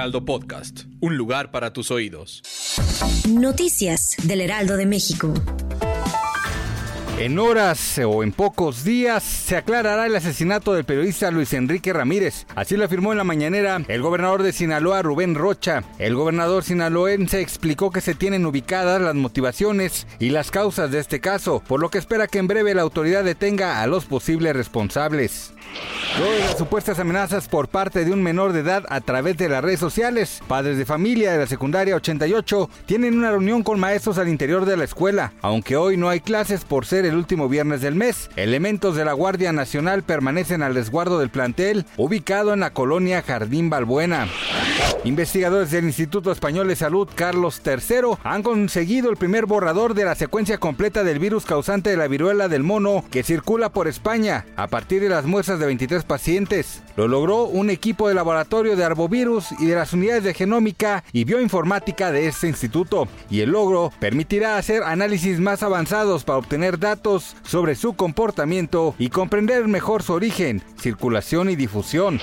Heraldo Podcast. Un lugar para tus oídos. Noticias del Heraldo de México. En horas o en pocos días se aclarará el asesinato del periodista Luis Enrique Ramírez. Así lo afirmó en la mañanera el gobernador de Sinaloa, Rubén Rocha. El gobernador sinaloense explicó que se tienen ubicadas las motivaciones y las causas de este caso, por lo que espera que en breve la autoridad detenga a los posibles responsables. Luego las supuestas amenazas por parte de un menor de edad a través de las redes sociales, padres de familia de la secundaria 88 tienen una reunión con maestros al interior de la escuela. Aunque hoy no hay clases por ser el último viernes del mes, elementos de la Guardia Nacional permanecen al resguardo del plantel ubicado en la colonia Jardín Balbuena. Investigadores del Instituto Español de Salud Carlos III han conseguido el primer borrador de la secuencia completa del virus causante de la viruela del mono que circula por España a partir de las muestras de 23 pacientes. Lo logró un equipo de laboratorio de arbovirus y de las unidades de genómica y bioinformática de este instituto. Y el logro permitirá hacer análisis más avanzados para obtener datos sobre su comportamiento y comprender mejor su origen, circulación y difusión.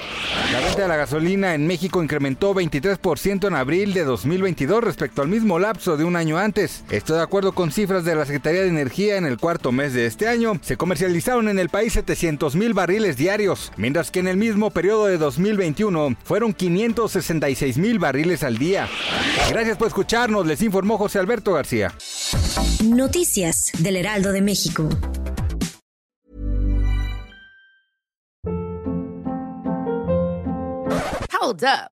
La venta de la gasolina en México incrementó 23% en abril de 2022 respecto al mismo lapso de un año antes. Esto de acuerdo con cifras de la Secretaría de Energía en el cuarto mes de este año. Se comercializaron en el país 700 mil barriles diarios, mientras que en el mismo periodo de 2021 fueron 566 mil barriles al día. Gracias por escucharnos, les informó José Alberto García. Noticias del Heraldo de México. Hold up.